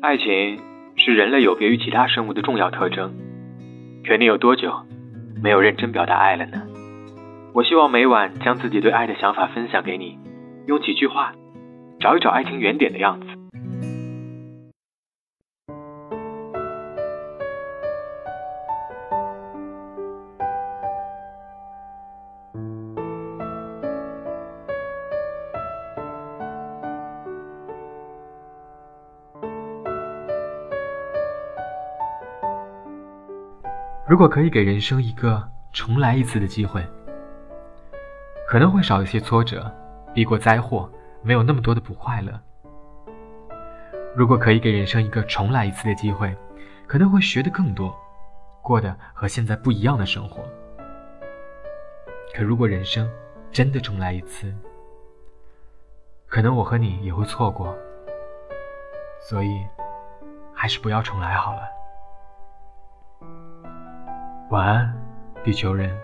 爱情是人类有别于其他生物的重要特征。可你有多久没有认真表达爱了呢？我希望每晚将自己对爱的想法分享给你，用几句话找一找爱情原点的样子。如果可以给人生一个重来一次的机会，可能会少一些挫折，避过灾祸，没有那么多的不快乐。如果可以给人生一个重来一次的机会，可能会学得更多，过得和现在不一样的生活。可如果人生真的重来一次，可能我和你也会错过，所以还是不要重来好了。晚安，地球人。